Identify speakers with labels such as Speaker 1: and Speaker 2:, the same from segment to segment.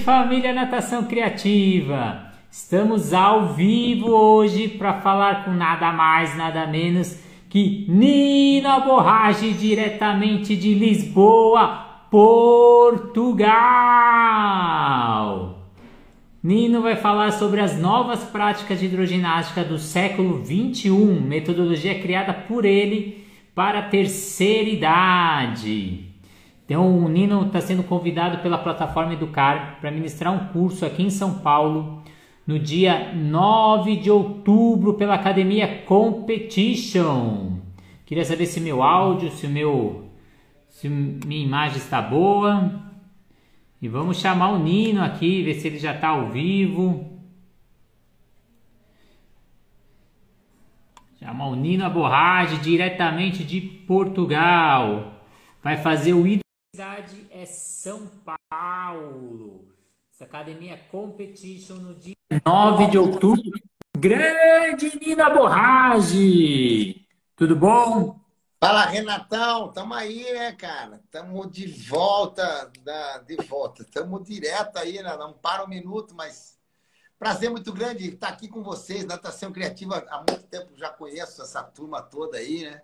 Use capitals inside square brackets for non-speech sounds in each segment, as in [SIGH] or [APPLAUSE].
Speaker 1: família Natação Criativa! Estamos ao vivo hoje para falar com nada mais, nada menos que Nina Borrage, diretamente de Lisboa, Portugal. Nino vai falar sobre as novas práticas de hidroginástica do século 21, metodologia criada por ele para a terceira idade. Então, o Nino está sendo convidado pela plataforma Educar para ministrar um curso aqui em São Paulo no dia 9 de outubro pela Academia Competition. Queria saber se meu áudio, se meu se minha imagem está boa. E vamos chamar o Nino aqui, ver se ele já está ao vivo. Chamar o Nino Aborrage diretamente de Portugal. Vai fazer o. cidade é São Paulo. Essa academia Competition no dia 9 de outubro. Grande Nino Aborrage! Tudo bom?
Speaker 2: Fala, Renatão, tamo aí, né, cara? Tamo de volta, da, de volta. Tamo direto aí, né? Não para um minuto, mas prazer muito grande estar aqui com vocês. Natação Criativa, há muito tempo já conheço essa turma toda aí, né?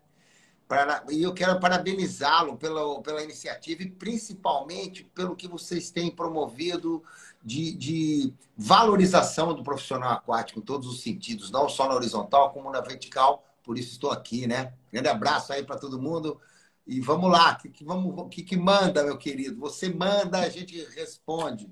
Speaker 2: E eu quero parabenizá-lo pela, pela iniciativa e principalmente pelo que vocês têm promovido de, de valorização do profissional aquático em todos os sentidos, não só na horizontal, como na vertical por isso estou aqui, né? Grande abraço aí para todo mundo. E vamos lá, o que, que, que, que manda, meu querido? Você manda, a gente responde.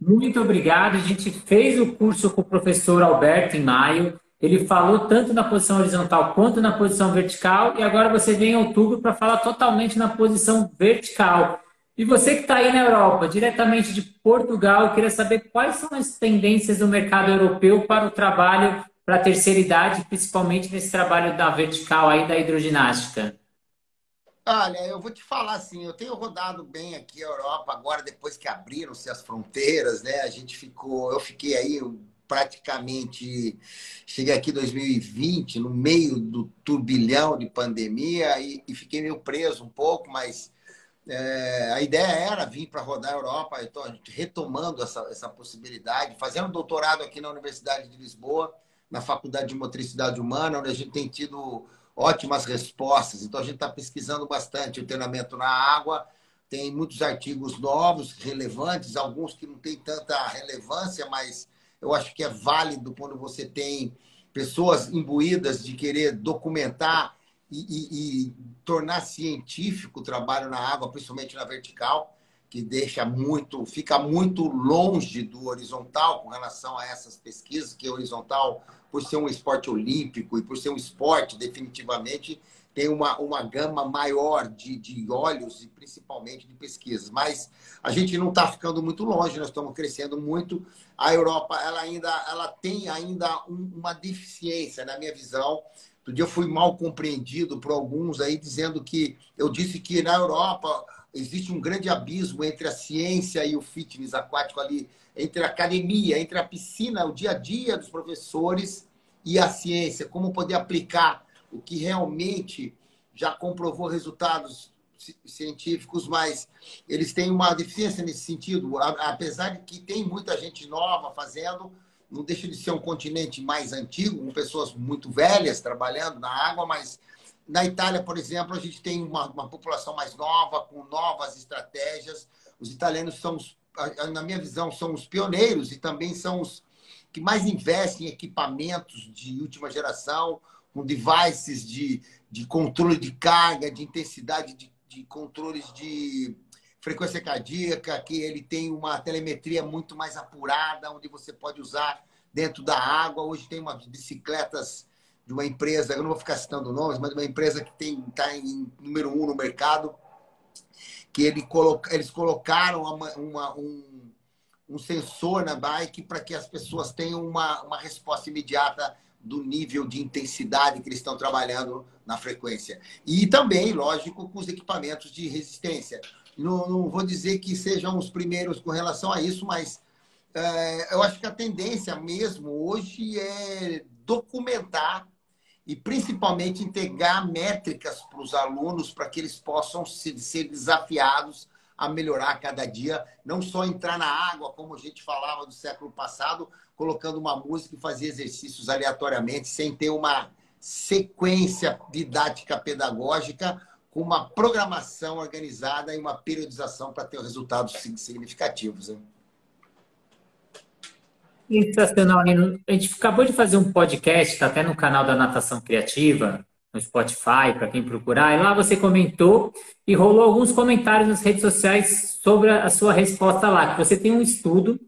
Speaker 1: Muito obrigado. A gente fez o curso com o professor Alberto em maio. Ele falou tanto na posição horizontal quanto na posição vertical. E agora você vem em outubro para falar totalmente na posição vertical. E você que está aí na Europa, diretamente de Portugal, eu queria saber quais são as tendências do mercado europeu para o trabalho para a terceira idade, principalmente nesse trabalho da vertical aí da hidroginástica?
Speaker 2: Olha, eu vou te falar assim, eu tenho rodado bem aqui a Europa agora, depois que abriram-se as fronteiras, né? A gente ficou, eu fiquei aí praticamente, cheguei aqui em 2020, no meio do turbilhão de pandemia e, e fiquei meio preso um pouco, mas é, a ideia era vir para rodar a Europa, estou retomando essa, essa possibilidade, fazendo doutorado aqui na Universidade de Lisboa, na Faculdade de Motricidade Humana, onde a gente tem tido ótimas respostas. Então, a gente está pesquisando bastante o treinamento na água. Tem muitos artigos novos, relevantes, alguns que não têm tanta relevância, mas eu acho que é válido quando você tem pessoas imbuídas de querer documentar e, e, e tornar científico o trabalho na água, principalmente na vertical que deixa muito, fica muito longe do horizontal com relação a essas pesquisas, que o horizontal, por ser um esporte olímpico e por ser um esporte, definitivamente, tem uma, uma gama maior de, de olhos e principalmente de pesquisas. Mas a gente não está ficando muito longe, nós estamos crescendo muito. A Europa ela ainda ela tem ainda um, uma deficiência, na minha visão. Outro dia eu fui mal compreendido por alguns aí, dizendo que eu disse que na Europa existe um grande abismo entre a ciência e o fitness aquático ali, entre a academia, entre a piscina, o dia a dia dos professores e a ciência, como poder aplicar o que realmente já comprovou resultados científicos, mas eles têm uma deficiência nesse sentido, apesar de que tem muita gente nova fazendo, não deixa de ser um continente mais antigo, com pessoas muito velhas trabalhando na água, mas na Itália, por exemplo, a gente tem uma, uma população mais nova, com novas estratégias. Os italianos são, os, na minha visão, são os pioneiros e também são os que mais investem em equipamentos de última geração, com devices de, de controle de carga, de intensidade, de, de controles de frequência cardíaca, que ele tem uma telemetria muito mais apurada, onde você pode usar dentro da água. Hoje tem umas bicicletas de uma empresa, eu não vou ficar citando nomes, mas uma empresa que está em número um no mercado, que ele coloca, eles colocaram uma, uma, um, um sensor na bike para que as pessoas tenham uma, uma resposta imediata do nível de intensidade que eles estão trabalhando na frequência. E também, lógico, com os equipamentos de resistência. Não, não vou dizer que sejam os primeiros com relação a isso, mas é, eu acho que a tendência mesmo hoje é documentar e principalmente integrar métricas para os alunos para que eles possam ser desafiados a melhorar cada dia, não só entrar na água, como a gente falava do século passado, colocando uma música e fazer exercícios aleatoriamente, sem ter uma sequência didática pedagógica, com uma programação organizada e uma periodização para ter resultados significativos. Né?
Speaker 1: Sensacional, Nino. A gente acabou de fazer um podcast, está até no canal da Natação Criativa, no Spotify, para quem procurar. E lá você comentou e rolou alguns comentários nas redes sociais sobre a sua resposta lá, que você tem um estudo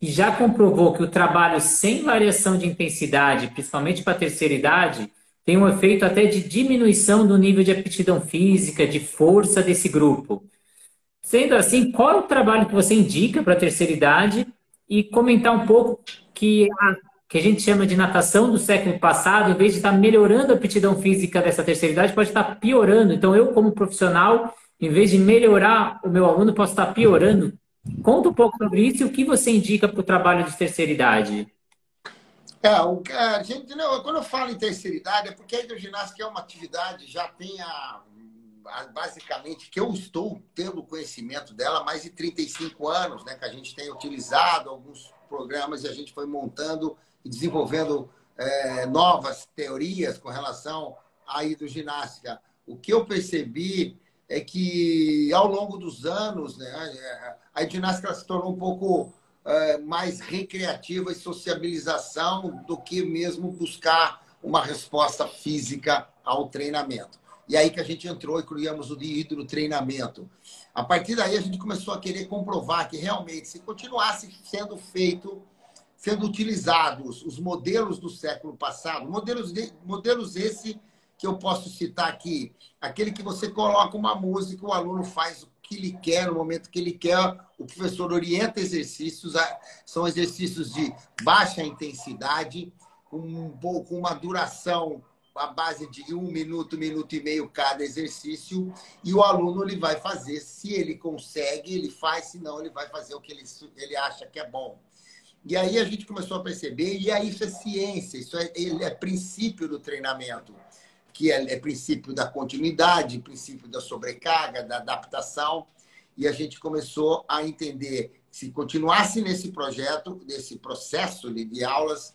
Speaker 1: que já comprovou que o trabalho sem variação de intensidade, principalmente para a terceira idade, tem um efeito até de diminuição do nível de aptidão física, de força desse grupo. Sendo assim, qual é o trabalho que você indica para a terceira idade e comentar um pouco que a que a gente chama de natação do século passado, em vez de estar melhorando a aptidão física dessa terceira idade, pode estar piorando. Então, eu, como profissional, em vez de melhorar o meu aluno, posso estar piorando. Conta um pouco sobre isso e o que você indica para o trabalho de terceira idade.
Speaker 2: É, a gente, não, quando eu falo em terceira idade, é porque a hidroginástica é uma atividade, já tem a, a, basicamente, que eu estou tendo conhecimento dela há mais de 35 anos, né? Que a gente tem utilizado alguns programas e a gente foi montando e desenvolvendo é, novas teorias com relação à hidroginástica. O que eu percebi é que, ao longo dos anos, né, a hidroginástica se tornou um pouco é, mais recreativa e sociabilização do que mesmo buscar uma resposta física ao treinamento. E aí que a gente entrou e criamos o de hidrotreinamento. A partir daí, a gente começou a querer comprovar que realmente, se continuasse sendo feito sendo utilizados os modelos do século passado, modelos, de, modelos esse que eu posso citar aqui, aquele que você coloca uma música, o aluno faz o que ele quer no momento que ele quer, o professor orienta exercícios, são exercícios de baixa intensidade, com um pouco uma duração a base de um minuto, minuto e meio cada exercício, e o aluno ele vai fazer, se ele consegue, ele faz, se não, ele vai fazer o que ele, ele acha que é bom. E aí a gente começou a perceber, e aí isso é ciência, isso é, é princípio do treinamento, que é, é princípio da continuidade, princípio da sobrecarga, da adaptação, e a gente começou a entender se continuasse nesse projeto, nesse processo de, de aulas,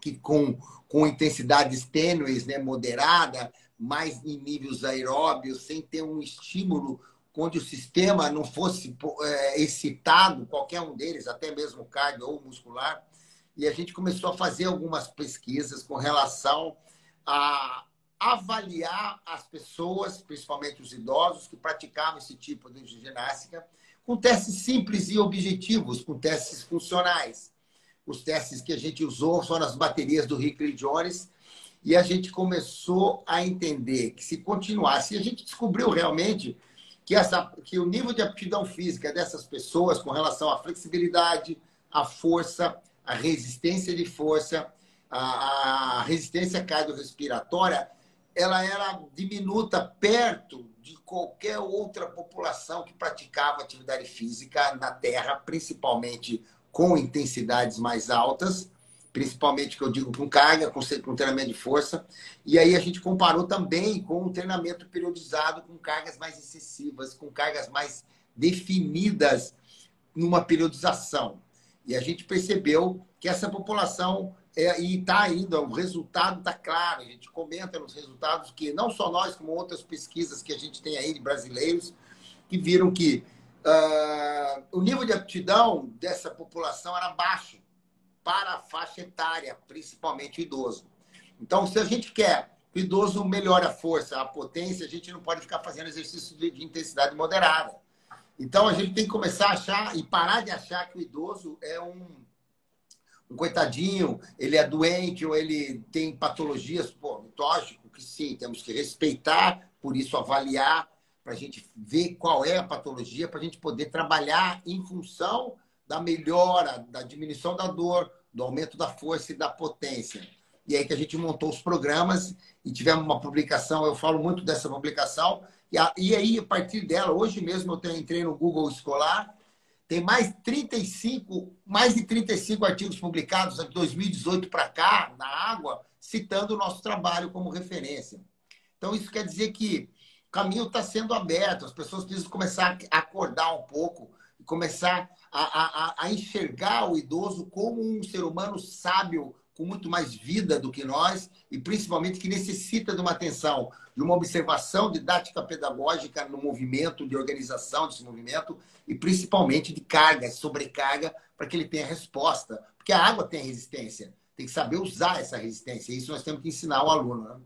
Speaker 2: que com, com intensidades tênues, né, moderada, mais em níveis aeróbios, sem ter um estímulo onde o sistema não fosse é, excitado, qualquer um deles, até mesmo cardio ou muscular, e a gente começou a fazer algumas pesquisas com relação a avaliar as pessoas, principalmente os idosos, que praticavam esse tipo de ginástica, com testes simples e objetivos, com testes funcionais. Os testes que a gente usou foram as baterias do Hickley Jones, e a gente começou a entender que se continuasse, a gente descobriu realmente que, essa, que o nível de aptidão física dessas pessoas com relação à flexibilidade, à força, à resistência de força, à resistência cardiorrespiratória, ela era diminuta perto de qualquer outra população que praticava atividade física na Terra, principalmente com intensidades mais altas principalmente que eu digo com carga, com, com treinamento de força. E aí a gente comparou também com um treinamento periodizado com cargas mais excessivas, com cargas mais definidas numa periodização. E a gente percebeu que essa população é, e está ainda, o resultado está claro. A gente comenta nos resultados que não só nós, como outras pesquisas que a gente tem aí de brasileiros, que viram que uh, o nível de aptidão dessa população era baixo para a faixa etária, principalmente o idoso. Então, se a gente quer que o idoso melhore a força, a potência, a gente não pode ficar fazendo exercício de, de intensidade moderada. Então, a gente tem que começar a achar e parar de achar que o idoso é um, um coitadinho, ele é doente ou ele tem patologias. Pô, lógico que sim, temos que respeitar, por isso avaliar, para a gente ver qual é a patologia, para a gente poder trabalhar em função da melhora, da diminuição da dor, do aumento da força e da potência. E aí que a gente montou os programas e tivemos uma publicação, eu falo muito dessa publicação, e aí, a partir dela, hoje mesmo eu entrei no Google Escolar, tem mais 35, mais de 35 artigos publicados de 2018 para cá, na água, citando o nosso trabalho como referência. Então, isso quer dizer que caminho está sendo aberto, as pessoas precisam começar a acordar um pouco, começar a, a, a enxergar o idoso como um ser humano sábio, com muito mais vida do que nós e principalmente que necessita de uma atenção, de uma observação didática pedagógica no movimento, de organização desse movimento e principalmente de carga, sobrecarga, para que ele tenha resposta. Porque a água tem resistência, tem que saber usar essa resistência. Isso nós temos que ensinar o aluno. Né?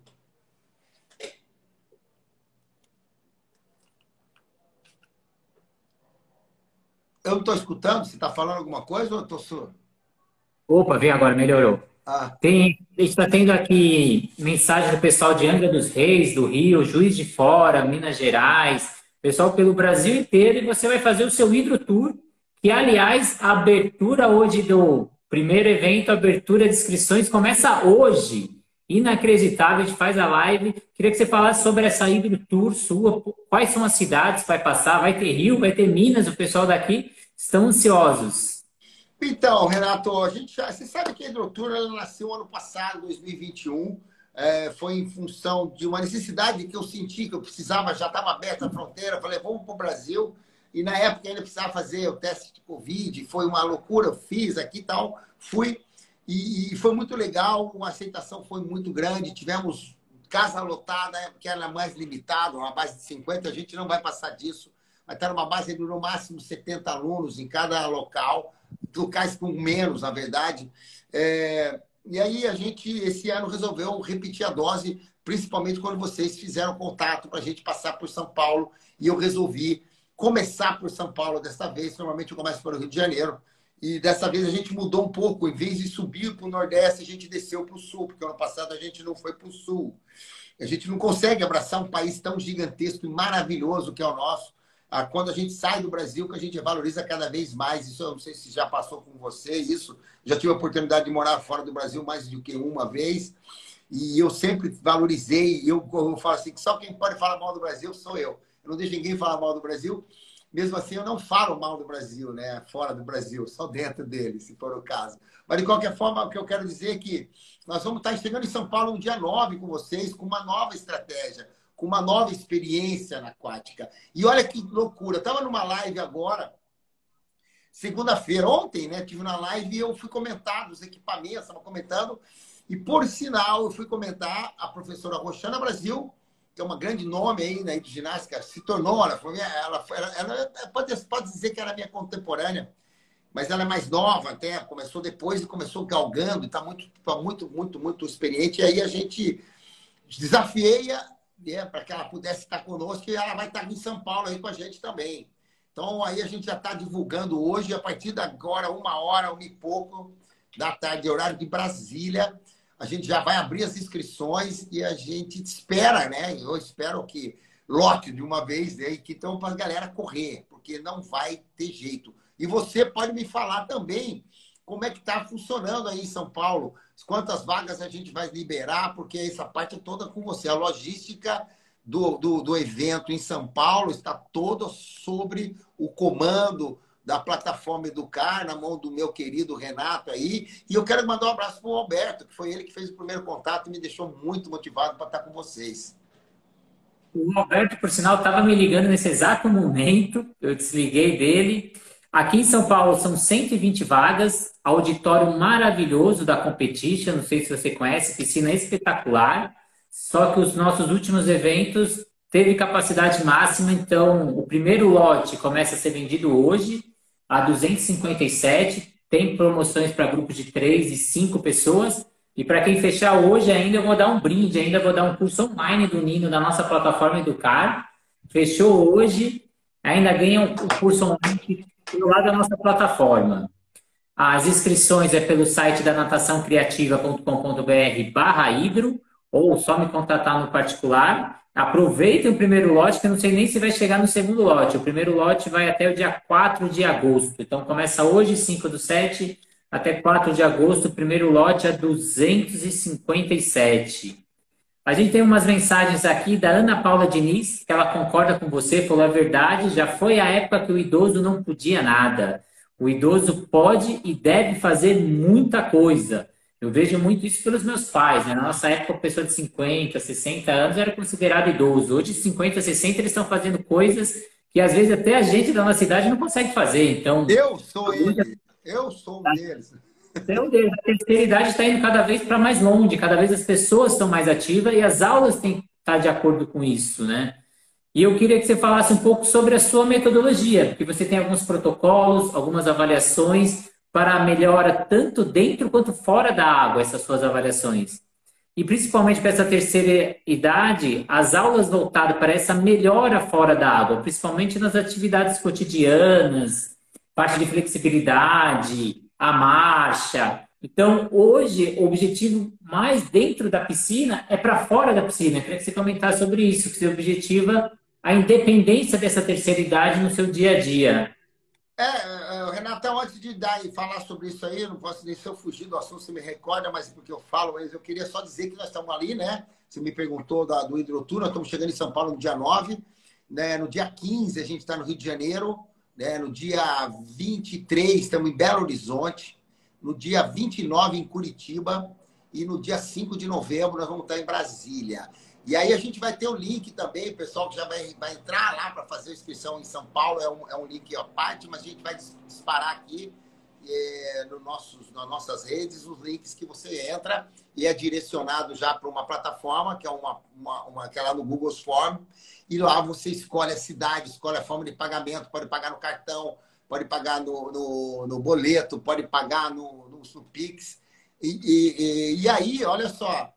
Speaker 2: Eu não estou escutando? Você está falando alguma coisa ou eu estou surdo?
Speaker 1: Opa, vem agora, melhorou. Ah. Tem, a gente está tendo aqui mensagem do pessoal de Angra dos Reis, do Rio, Juiz de Fora, Minas Gerais, pessoal pelo Brasil inteiro, e você vai fazer o seu Hidro Tour, que, aliás, a abertura hoje do primeiro evento, abertura de inscrições, começa hoje. Inacreditável, a gente faz a live. Queria que você falasse sobre essa Hidro Tour sua, quais são as cidades que vai passar, vai ter Rio, vai ter Minas, o pessoal daqui estão ansiosos.
Speaker 2: Então, Renato, a gente já, você sabe que a Hidrotour ela nasceu ano passado, 2021. É, foi em função de uma necessidade que eu senti que eu precisava, já estava aberta a fronteira. Falei, vamos para o Brasil. E na época ainda precisava fazer o teste de Covid. Foi uma loucura, eu fiz aqui e tal. Fui. E, e, foi muito legal, a aceitação foi muito grande. Tivemos casa lotada, que era mais limitada, uma base de 50, a gente não vai passar disso. Vai estar numa base de no máximo 70 alunos em cada local locais com menos, na verdade. É, e aí a gente, esse ano, resolveu repetir a dose, principalmente quando vocês fizeram contato para a gente passar por São Paulo. E eu resolvi começar por São Paulo dessa vez. Normalmente eu começo pelo Rio de Janeiro. E dessa vez a gente mudou um pouco. Em vez de subir para o Nordeste, a gente desceu para o Sul, porque ano passado a gente não foi para o Sul. A gente não consegue abraçar um país tão gigantesco e maravilhoso que é o nosso quando a gente sai do Brasil, que a gente valoriza cada vez mais. Isso eu não sei se já passou com você, isso. Já tive a oportunidade de morar fora do Brasil mais do que uma vez. E eu sempre valorizei. Eu, eu falo assim: que só quem pode falar mal do Brasil sou eu. Eu não deixo ninguém falar mal do Brasil. Mesmo assim, eu não falo mal do Brasil, né? Fora do Brasil, só dentro dele, se for o caso. Mas, de qualquer forma, o que eu quero dizer é que nós vamos estar chegando em São Paulo um dia 9 com vocês, com uma nova estratégia com uma nova experiência na aquática. E olha que loucura, estava numa live agora, segunda-feira, ontem, né? Tive na live e eu fui comentar dos equipamentos, estava comentando, e por sinal eu fui comentar a professora Roxana Brasil, que é uma grande nome aí na né, de ginástica, se tornou, ela, foi minha, ela, ela, ela pode, pode dizer que era minha contemporânea, mas ela é mais nova até, começou depois e começou galgando, está muito, tá muito, muito, muito experiente. E aí a gente desafiei né, para que ela pudesse estar conosco, e ela vai estar em São Paulo aí com a gente também. Então, aí a gente já está divulgando hoje, a partir de agora, uma hora, uma e pouco da tarde, horário de Brasília, a gente já vai abrir as inscrições e a gente espera, né? Eu espero que lote de uma vez, né? que então para a galera correr, porque não vai ter jeito. E você pode me falar também como é que está funcionando aí em São Paulo quantas vagas a gente vai liberar, porque essa parte é toda com você. A logística do, do, do evento em São Paulo está toda sobre o comando da plataforma Educar, na mão do meu querido Renato aí. E eu quero mandar um abraço para o Alberto, que foi ele que fez o primeiro contato e me deixou muito motivado para estar com vocês.
Speaker 1: O Alberto, por sinal, estava me ligando nesse exato momento, eu desliguei dele. Aqui em São Paulo são 120 vagas, auditório maravilhoso da Competition, não sei se você conhece, piscina espetacular. Só que os nossos últimos eventos teve capacidade máxima, então o primeiro lote começa a ser vendido hoje a 257, tem promoções para grupos de 3 e 5 pessoas. E para quem fechar hoje ainda, eu vou dar um brinde, ainda vou dar um curso online do Nino na nossa plataforma Educar. Fechou hoje, ainda ganha o curso online pelo lado da nossa plataforma. As inscrições é pelo site da nataçãocriativa.com.br barra hidro, ou só me contatar no particular. Aproveitem o primeiro lote, que eu não sei nem se vai chegar no segundo lote. O primeiro lote vai até o dia 4 de agosto. Então começa hoje, 5 do 7, até 4 de agosto. O primeiro lote é 257. A gente tem umas mensagens aqui da Ana Paula Diniz, que ela concorda com você, falou a verdade, já foi a época que o idoso não podia nada. O idoso pode e deve fazer muita coisa. Eu vejo muito isso pelos meus pais. Né? Na nossa época, a pessoa de 50, 60 anos era considerado idoso. Hoje, 50, 60, eles estão fazendo coisas que às vezes até a gente da nossa cidade não consegue fazer. Então,
Speaker 2: eu sou ele. Eu sou um tá.
Speaker 1: A terceira idade está indo cada vez para mais longe, cada vez as pessoas estão mais ativas e as aulas têm que estar de acordo com isso, né? E eu queria que você falasse um pouco sobre a sua metodologia, porque você tem alguns protocolos, algumas avaliações para a melhora tanto dentro quanto fora da água, essas suas avaliações. E principalmente para essa terceira idade, as aulas voltadas para essa melhora fora da água, principalmente nas atividades cotidianas, parte de flexibilidade, a marcha. Então, hoje, o objetivo mais dentro da piscina é para fora da piscina. Eu queria que você comentasse sobre isso, que você objetiva a independência dessa terceira idade no seu dia a dia.
Speaker 2: É, é Renatão, antes de dar e falar sobre isso aí, não posso nem se eu fugir do assunto, você me recorda, mas porque eu falo, eu queria só dizer que nós estamos ali, né? Você me perguntou da, do Hidrotur, estamos chegando em São Paulo no dia 9, né? no dia 15 a gente está no Rio de Janeiro, né? No dia 23, estamos em Belo Horizonte. No dia 29, em Curitiba. E no dia 5 de novembro, nós vamos estar em Brasília. E aí a gente vai ter o link também, o pessoal que já vai, vai entrar lá para fazer a inscrição em São Paulo, é um, é um link à parte, mas a gente vai disparar aqui é, no nossos, nas nossas redes os links que você entra e é direcionado já para uma plataforma, que é uma, uma, uma que é lá no Google Form, e lá você escolhe a cidade, escolhe a forma de pagamento, pode pagar no cartão, pode pagar no, no, no boleto, pode pagar no, no, Pix. E, e, e, aí, olha só,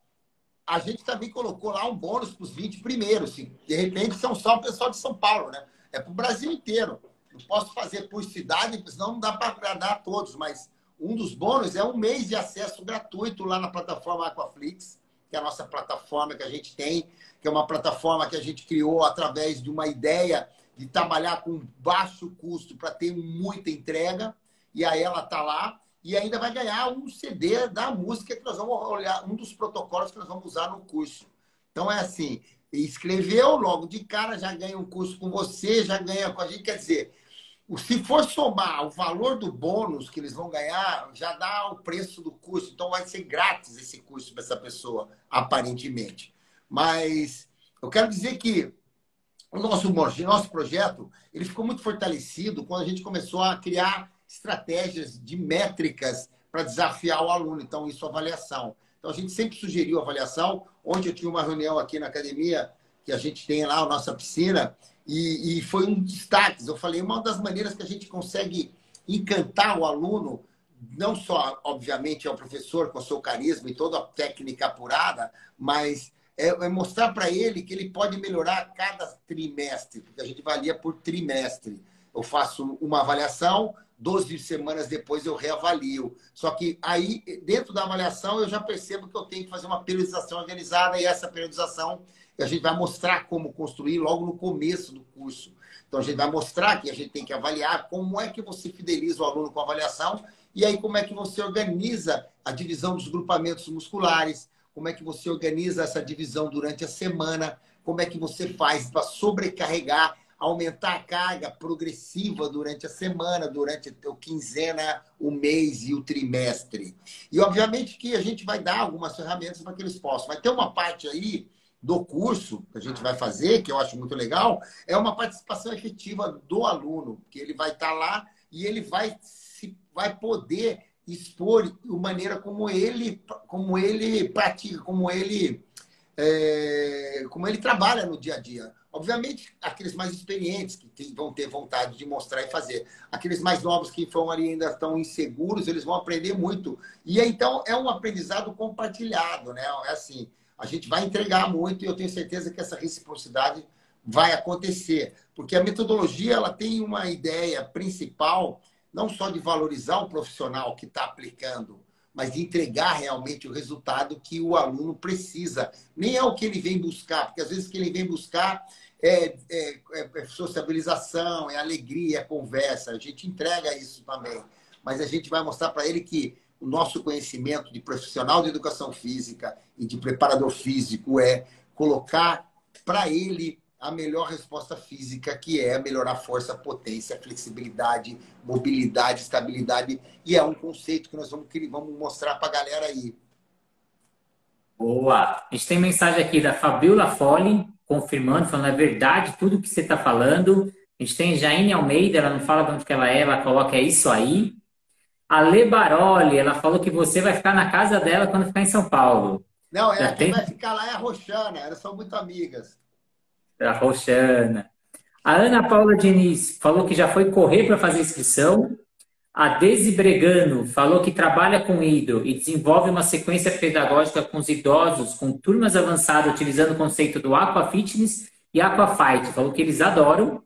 Speaker 2: a gente também colocou lá um bônus para os 20 primeiros. Assim. De repente, são só o pessoal de São Paulo, né? É para o Brasil inteiro. Posso fazer por cidade, senão não dá para agradar a todos, mas um dos bônus é um mês de acesso gratuito lá na plataforma Aquaflix, que é a nossa plataforma que a gente tem que é uma plataforma que a gente criou através de uma ideia de trabalhar com baixo custo para ter muita entrega. E aí ela está lá e ainda vai ganhar um CD da música que nós vamos olhar, um dos protocolos que nós vamos usar no curso. Então é assim, escreveu logo de cara, já ganha um curso com você, já ganha com a gente. Quer dizer, se for somar o valor do bônus que eles vão ganhar, já dá o preço do curso. Então vai ser grátis esse curso para essa pessoa, aparentemente. Mas eu quero dizer que o nosso, nosso projeto ele ficou muito fortalecido quando a gente começou a criar estratégias de métricas para desafiar o aluno. Então, isso avaliação. Então, a gente sempre sugeriu avaliação. Ontem eu tive uma reunião aqui na academia, que a gente tem lá a nossa piscina, e, e foi um destaque. Eu falei, uma das maneiras que a gente consegue encantar o aluno não só, obviamente, é o professor com o seu carisma e toda a técnica apurada, mas é, é mostrar para ele que ele pode melhorar cada trimestre, porque a gente valia por trimestre. Eu faço uma avaliação, 12 semanas depois eu reavalio. Só que aí, dentro da avaliação, eu já percebo que eu tenho que fazer uma periodização organizada e essa periodização a gente vai mostrar como construir logo no começo do curso. Então, a gente vai mostrar que a gente tem que avaliar como é que você fideliza o aluno com a avaliação e aí como é que você organiza a divisão dos grupamentos musculares, como é que você organiza essa divisão durante a semana, como é que você faz para sobrecarregar, aumentar a carga progressiva durante a semana, durante a quinzena, o mês e o trimestre. E, obviamente, que a gente vai dar algumas ferramentas para que eles possam. Vai ter uma parte aí do curso que a gente vai fazer, que eu acho muito legal, é uma participação efetiva do aluno, que ele vai estar lá e ele vai, se, vai poder expor a maneira como ele, como ele pratica, como ele, é, como ele trabalha no dia a dia. Obviamente, aqueles mais experientes que vão ter vontade de mostrar e fazer. Aqueles mais novos que vão ali ainda estão inseguros, eles vão aprender muito. E então é um aprendizado compartilhado, né? É assim, a gente vai entregar muito e eu tenho certeza que essa reciprocidade vai acontecer, porque a metodologia ela tem uma ideia principal não só de valorizar o profissional que está aplicando, mas de entregar realmente o resultado que o aluno precisa. Nem é o que ele vem buscar, porque às vezes o que ele vem buscar é, é, é sociabilização, é alegria, é conversa. A gente entrega isso também. Mas a gente vai mostrar para ele que o nosso conhecimento de profissional de educação física e de preparador físico é colocar para ele a melhor resposta física, que é melhorar força, potência, flexibilidade, mobilidade, estabilidade. E é um conceito que nós vamos, vamos mostrar para a galera aí.
Speaker 1: Boa! A gente tem mensagem aqui da Fabiola Folli, confirmando, falando é verdade tudo que você está falando. A gente tem Jaine Almeida, ela não fala de onde que ela é, ela coloca é isso aí. A Le Baroli, ela falou que você vai ficar na casa dela quando ficar em São Paulo.
Speaker 2: Não, é, quem tem... vai ficar lá é a Roxana, elas são muito amigas.
Speaker 1: A Roxana. A Ana Paula Diniz falou que já foi correr para fazer inscrição. A Desi Bregano falou que trabalha com hidro e desenvolve uma sequência pedagógica com os idosos, com turmas avançadas, utilizando o conceito do Aqua Fitness e Aqua Fight. Falou que eles adoram.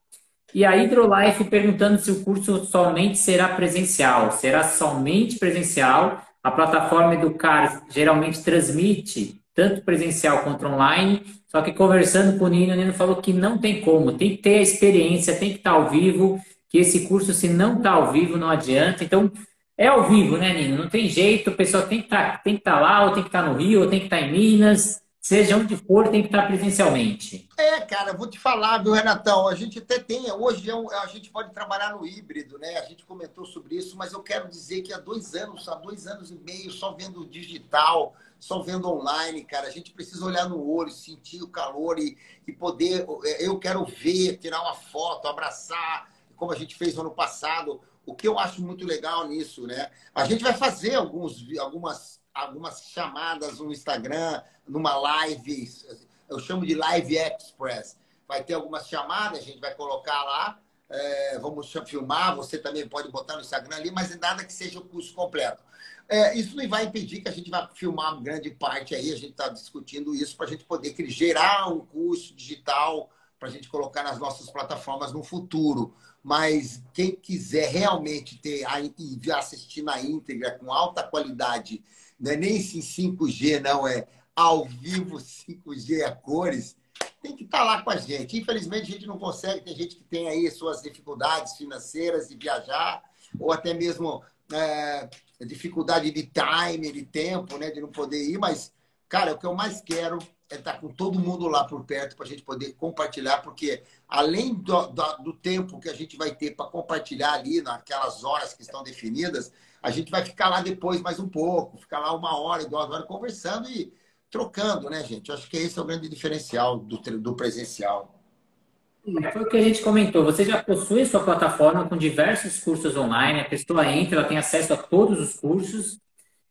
Speaker 1: E a Hydrolife perguntando se o curso somente será presencial. Será somente presencial. A plataforma Educar geralmente transmite tanto presencial quanto online. Só que conversando com o Nino, o Nino falou que não tem como, tem que ter a experiência, tem que estar ao vivo, que esse curso, se não está ao vivo, não adianta. Então, é ao vivo, né, Nino? Não tem jeito, o pessoal tem que estar tá, tá lá, ou tem que estar tá no Rio, ou tem que estar tá em Minas, seja onde for, tem que estar presencialmente.
Speaker 2: É, cara, vou te falar, viu, Renatão? A gente até tem, hoje é a gente pode trabalhar no híbrido, né? A gente comentou sobre isso, mas eu quero dizer que há dois anos, há dois anos e meio, só vendo digital, só vendo online, cara, a gente precisa olhar no olho, sentir o calor e, e poder. Eu quero ver, tirar uma foto, abraçar, como a gente fez no ano passado. O que eu acho muito legal nisso, né? A gente vai fazer alguns, algumas algumas chamadas no Instagram, numa live, eu chamo de Live Express. Vai ter algumas chamadas, a gente vai colocar lá, é, vamos filmar, você também pode botar no Instagram ali, mas nada que seja o curso completo. É, isso não vai impedir que a gente vá filmar grande parte aí, a gente está discutindo isso para a gente poder gerar um curso digital para a gente colocar nas nossas plataformas no futuro. Mas quem quiser realmente ter e assistir na íntegra com alta qualidade não é nem esse 5G, não, é ao vivo 5G a cores, tem que estar tá lá com a gente. Infelizmente, a gente não consegue, tem gente que tem aí suas dificuldades financeiras de viajar, ou até mesmo é, dificuldade de time, de tempo, né, de não poder ir, mas, cara, o que eu mais quero é estar tá com todo mundo lá por perto para a gente poder compartilhar, porque além do, do, do tempo que a gente vai ter para compartilhar ali, naquelas horas que estão definidas, a gente vai ficar lá depois mais um pouco, ficar lá uma hora, duas horas conversando e trocando, né, gente? Eu acho que esse é o grande diferencial do, do presencial.
Speaker 1: Foi o que a gente comentou. Você já possui sua plataforma com diversos cursos online. A pessoa entra, ela tem acesso a todos os cursos.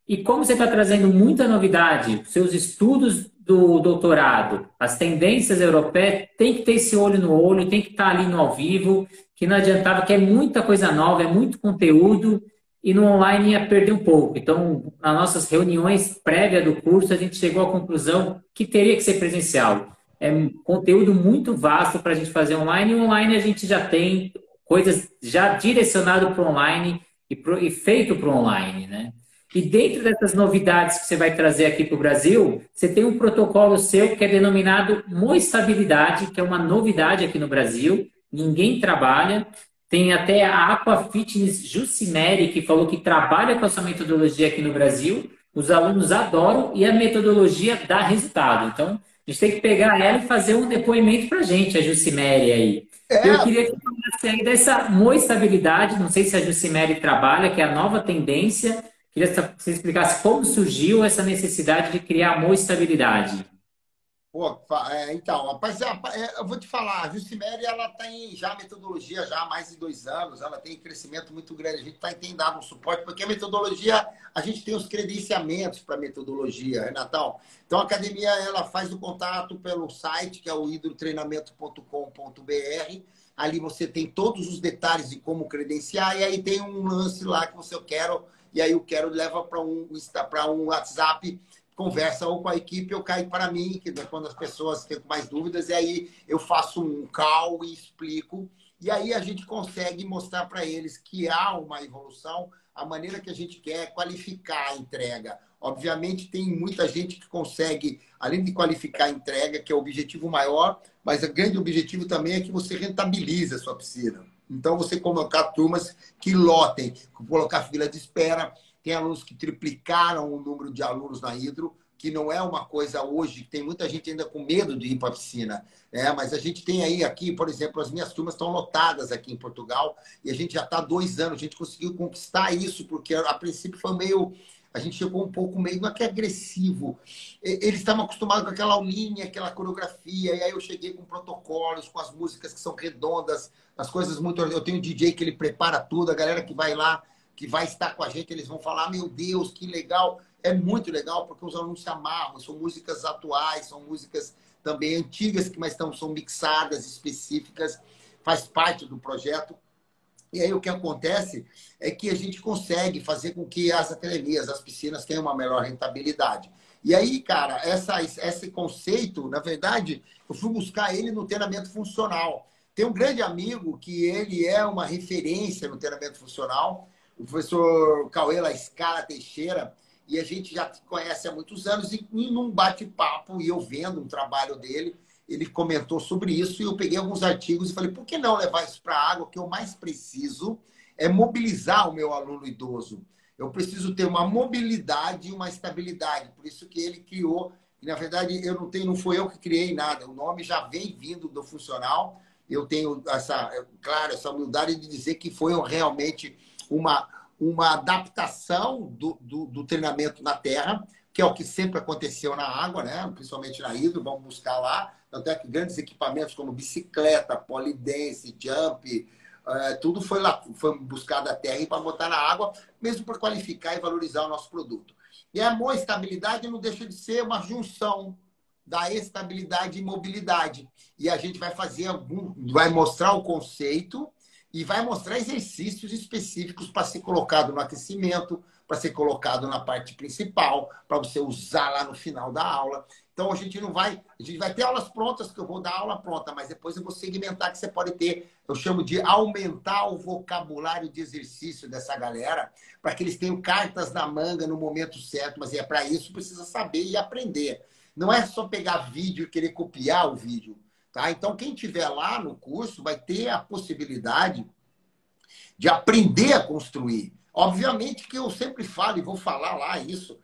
Speaker 1: E como você está trazendo muita novidade, seus estudos do doutorado, as tendências europeias, tem que ter esse olho no olho, tem que estar tá ali no ao vivo, que não adiantava, que é muita coisa nova, é muito conteúdo e no online ia perder um pouco. Então, nas nossas reuniões prévias do curso, a gente chegou à conclusão que teria que ser presencial. É um conteúdo muito vasto para a gente fazer online, e online a gente já tem coisas já direcionado para online e, pro, e feito para online, né? E dentro dessas novidades que você vai trazer aqui para o Brasil, você tem um protocolo seu que é denominado Moestabilidade, que é uma novidade aqui no Brasil. Ninguém trabalha. Tem até a Aqua Fitness Jucimeri, que falou que trabalha com essa metodologia aqui no Brasil. Os alunos adoram e a metodologia dá resultado. Então, a gente tem que pegar ela e fazer um depoimento para a gente, a Jucimeri aí. É. Eu queria que falasse aí dessa moestabilidade, não sei se a Jucimeri trabalha, que é a nova tendência. Queria que você explicasse como surgiu essa necessidade de criar moestabilidade.
Speaker 2: Pô, é, então, rapaz, é, é, eu vou te falar, a Justimere, ela tem já metodologia já há mais de dois anos, ela tem crescimento muito grande, a gente tá, tem dado um suporte, porque a metodologia, a gente tem os credenciamentos para metodologia, Renatão. Então, a academia, ela faz o contato pelo site, que é o hidrotreinamento.com.br, ali você tem todos os detalhes de como credenciar, e aí tem um lance lá que você quer, e aí o quero leva para um, um WhatsApp conversa ou com a equipe ou cai para mim, que é quando as pessoas têm mais dúvidas, e aí eu faço um call e explico. E aí a gente consegue mostrar para eles que há uma evolução, a maneira que a gente quer qualificar a entrega. Obviamente, tem muita gente que consegue, além de qualificar a entrega, que é o objetivo maior, mas o grande objetivo também é que você rentabilize a sua piscina. Então, você colocar turmas que lotem, colocar fila de espera, tem alunos que triplicaram o número de alunos na Hidro, que não é uma coisa hoje, tem muita gente ainda com medo de ir para a piscina. Né? Mas a gente tem aí aqui, por exemplo, as minhas turmas estão lotadas aqui em Portugal e a gente já está dois anos, a gente conseguiu conquistar isso, porque a princípio foi meio. A gente chegou um pouco meio, não é que é agressivo. Eles estavam acostumados com aquela aulinha, aquela coreografia, e aí eu cheguei com protocolos, com as músicas que são redondas, as coisas muito. Eu tenho um DJ que ele prepara tudo, a galera que vai lá, que vai estar com a gente, eles vão falar: meu Deus, que legal é muito legal porque os alunos se amarram, são músicas atuais, são músicas também antigas, mas estão, são mixadas, específicas, faz parte do projeto. E aí o que acontece é que a gente consegue fazer com que as academias, as piscinas tenham uma melhor rentabilidade. E aí, cara, essa, esse conceito, na verdade, eu fui buscar ele no treinamento funcional. Tem um grande amigo que ele é uma referência no treinamento funcional, o professor Cauê La Escala Teixeira, e a gente já conhece há muitos anos, e num bate-papo, e eu vendo um trabalho dele, ele comentou sobre isso, e eu peguei alguns artigos e falei, por que não levar isso para a água? O que eu mais preciso é mobilizar o meu aluno idoso. Eu preciso ter uma mobilidade e uma estabilidade. Por isso que ele criou, e na verdade eu não tenho, não foi eu que criei nada, o nome já vem vindo do funcional. Eu tenho essa, claro, essa humildade de dizer que foi realmente uma uma adaptação do, do, do, treinamento na terra, que é o que sempre aconteceu na água, né? principalmente na hidro, vamos buscar lá. Tanto é que grandes equipamentos como bicicleta, polidense, jump, é, tudo foi lá, foi buscado a terra para botar na água, mesmo para qualificar e valorizar o nosso produto. E a boa estabilidade não deixa de ser uma junção da estabilidade e mobilidade. E a gente vai fazer algum, vai mostrar o conceito e vai mostrar exercícios específicos para ser colocado no aquecimento, para ser colocado na parte principal, para você usar lá no final da aula. Então a gente não vai, a gente vai ter aulas prontas que eu vou dar aula pronta, mas depois eu vou segmentar que você pode ter, eu chamo de aumentar o vocabulário de exercício dessa galera, para que eles tenham cartas na manga no momento certo, mas é para isso precisa saber e aprender. Não é só pegar vídeo e querer copiar o vídeo. Tá? Então, quem tiver lá no curso vai ter a possibilidade de aprender a construir. Obviamente que eu sempre falo e vou falar lá isso.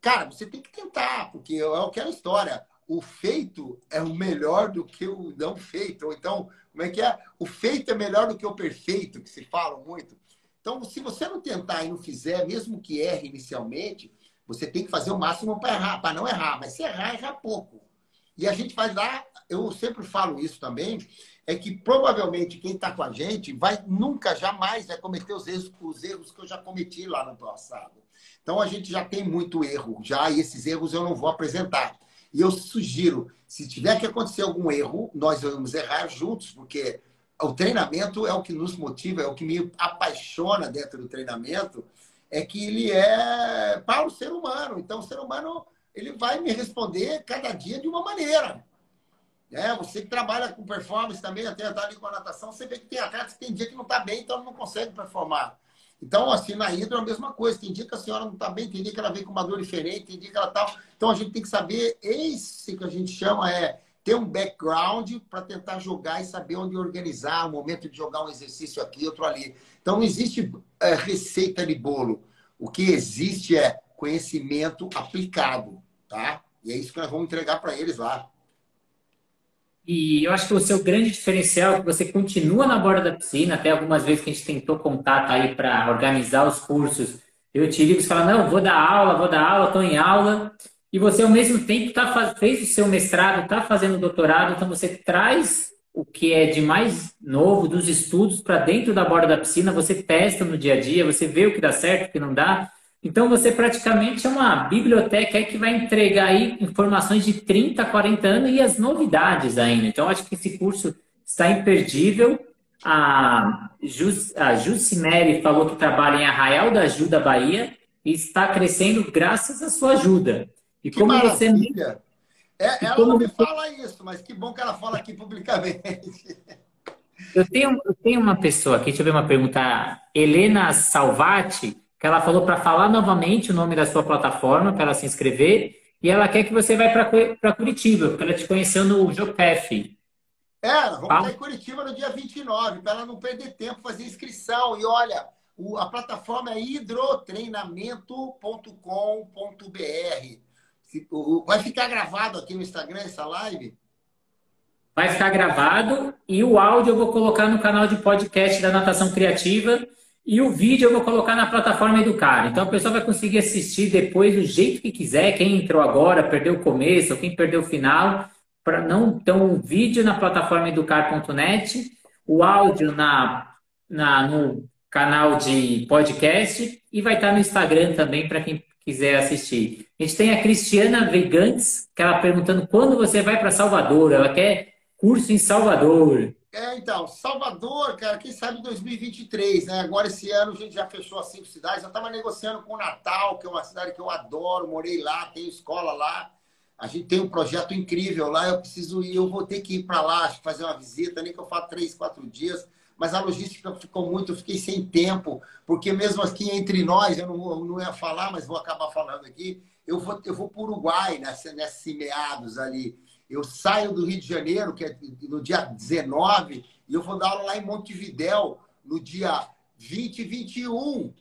Speaker 2: Cara, você tem que tentar, porque é aquela história. O feito é o melhor do que o não feito. Ou então, como é que é? O feito é melhor do que o perfeito, que se fala muito. Então, se você não tentar e não fizer, mesmo que erre inicialmente, você tem que fazer o máximo para errar, para não errar. Mas se errar, errar pouco. E a gente vai lá, eu sempre falo isso também, é que provavelmente quem está com a gente vai nunca, jamais vai cometer os erros, os erros que eu já cometi lá no passado. Então a gente já tem muito erro, já, e esses erros eu não vou apresentar. E eu sugiro, se tiver que acontecer algum erro, nós vamos errar juntos, porque o treinamento é o que nos motiva, é o que me apaixona dentro do treinamento, é que ele é para o ser humano. Então, o ser humano ele vai me responder cada dia de uma maneira. É, você que trabalha com performance também, até está ali com a natação, você vê que tem atletas que tem dia que não está bem, então não consegue performar. Então, assim, na hidro é a mesma coisa. Tem dia que a senhora não está bem, tem dia que ela vem com uma dor diferente, tem dia que ela está... Então, a gente tem que saber, esse que a gente chama é ter um background para tentar jogar e saber onde organizar, o momento de jogar um exercício aqui, outro ali. Então, não existe é, receita de bolo. O que existe é conhecimento aplicado tá? E é isso que nós vamos entregar para eles lá.
Speaker 1: E eu acho que o seu grande diferencial é que você continua na borda da piscina, até algumas vezes que a gente tentou contato aí para organizar os cursos, eu te ligo e fala, não, vou dar aula, vou dar aula, estou em aula, e você ao mesmo tempo tá, fez o seu mestrado, está fazendo doutorado, então você traz o que é de mais novo dos estudos para dentro da borda da piscina, você testa no dia a dia, você vê o que dá certo, o que não dá, então você praticamente é uma biblioteca que vai entregar aí informações de 30, 40 anos e as novidades ainda. Então acho que esse curso está imperdível. A, Jus, a Jucimere falou que trabalha em Arraial da Ajuda, Bahia, e está crescendo graças à sua ajuda.
Speaker 2: E que como maravilha. você é, ela como... não me fala isso, mas que bom que ela fala aqui publicamente.
Speaker 1: Eu tenho, eu tenho uma pessoa aqui, deixa eu ver uma pergunta. Helena Salvati que ela falou para falar novamente o nome da sua plataforma, para ela se inscrever, e ela quer que você vá para Curitiba, porque ela te conheceu no JOPEF.
Speaker 2: É, vamos ah. em Curitiba no dia 29, para ela não perder tempo, fazer inscrição. E olha, o, a plataforma é hidrotreinamento.com.br. Vai ficar gravado aqui no Instagram essa live?
Speaker 1: Vai ficar gravado e o áudio eu vou colocar no canal de podcast da Natação Criativa e o vídeo eu vou colocar na plataforma Educar. Então a pessoa vai conseguir assistir depois do jeito que quiser. Quem entrou agora, perdeu o começo, ou quem perdeu o final, para não então o vídeo na plataforma educar.net, o áudio na, na no canal de podcast e vai estar no Instagram também para quem quiser assistir. A gente tem a Cristiana Vegantes, que ela perguntando quando você vai para Salvador. Ela quer curso em Salvador.
Speaker 2: É, então, Salvador, cara, quem sabe 2023, né? Agora esse ano a gente já fechou as cinco cidades. Eu estava negociando com o Natal, que é uma cidade que eu adoro, morei lá, tenho escola lá. A gente tem um projeto incrível lá, eu preciso ir, eu vou ter que ir para lá, fazer uma visita, nem que eu faça três, quatro dias. Mas a logística ficou muito, eu fiquei sem tempo, porque mesmo aqui entre nós, eu não, eu não ia falar, mas vou acabar falando aqui. Eu vou, eu vou para o Uruguai nessa, nesses meados ali. Eu saio do Rio de Janeiro, que é no dia 19, e eu vou dar aula lá em Montevidéu no dia 20 e 21.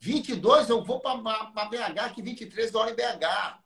Speaker 2: 22 eu vou para BH, que 23 eu dou aula em BH.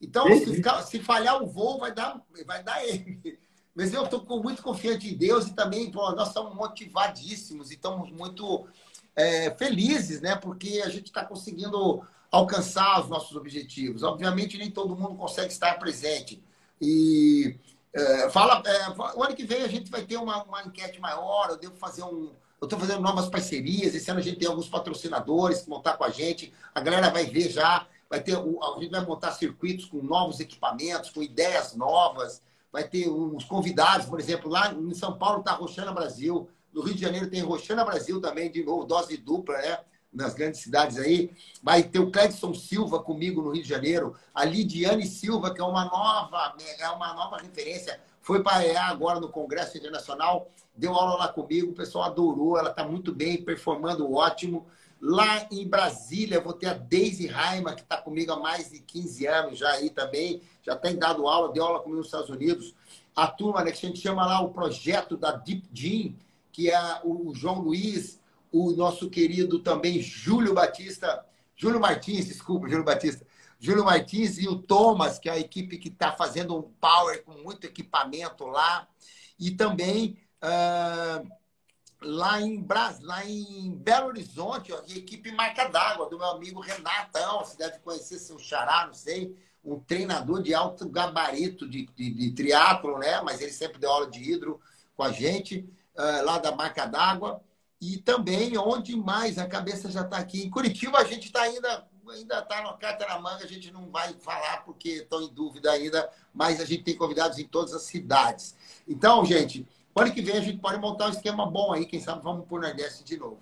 Speaker 2: Então, se, ficar, se, falhar o voo, vai dar, vai dar ele. [LAUGHS] Mas eu estou muito confiante em Deus e também pô, nós estamos motivadíssimos e estamos muito é, felizes, né? Porque a gente está conseguindo alcançar os nossos objetivos. Obviamente, nem todo mundo consegue estar presente. E é, fala, é, o ano que vem a gente vai ter uma, uma enquete maior, eu devo fazer um. Eu estou fazendo novas parcerias. Esse ano a gente tem alguns patrocinadores que vão estar com a gente. A galera vai ver já. Vai ter, a gente vai montar circuitos com novos equipamentos, com ideias novas. Vai ter uns convidados, por exemplo, lá em São Paulo está Roxana Brasil. No Rio de Janeiro tem Roxana Brasil também, de novo, dose dupla, né? Nas grandes cidades aí. Vai ter o Cledson Silva comigo no Rio de Janeiro, a Lidiane Silva, que é uma nova, é uma nova referência, foi para agora no Congresso Internacional, deu aula lá comigo, o pessoal adorou, ela está muito bem, performando ótimo. Lá em Brasília, vou ter a Daisy Raima, que está comigo há mais de 15 anos já aí também, já tem dado aula, deu aula comigo nos Estados Unidos. A turma né, que a gente chama lá o projeto da Deep Gene, que é o João Luiz, o nosso querido também Júlio Batista, Júlio Martins, desculpa, Júlio Batista, Júlio Martins e o Thomas, que é a equipe que está fazendo um power com muito equipamento lá. E também uh, lá, em Bras, lá em Belo Horizonte, ó, a equipe Marca d'Água, do meu amigo Renatão, você deve conhecer seu xará, não sei, um treinador de alto gabarito de, de, de triatlo, né? Mas ele sempre deu aula de hidro com a gente, uh, lá da Marca d'Água. E também, onde mais a cabeça já está aqui. Em Curitiba, a gente está ainda ainda está no carta na manga, a gente não vai falar porque estão em dúvida ainda, mas a gente tem convidados em todas as cidades. Então, gente, ano que vem a gente pode montar um esquema bom aí, quem sabe vamos para o Nordeste de novo.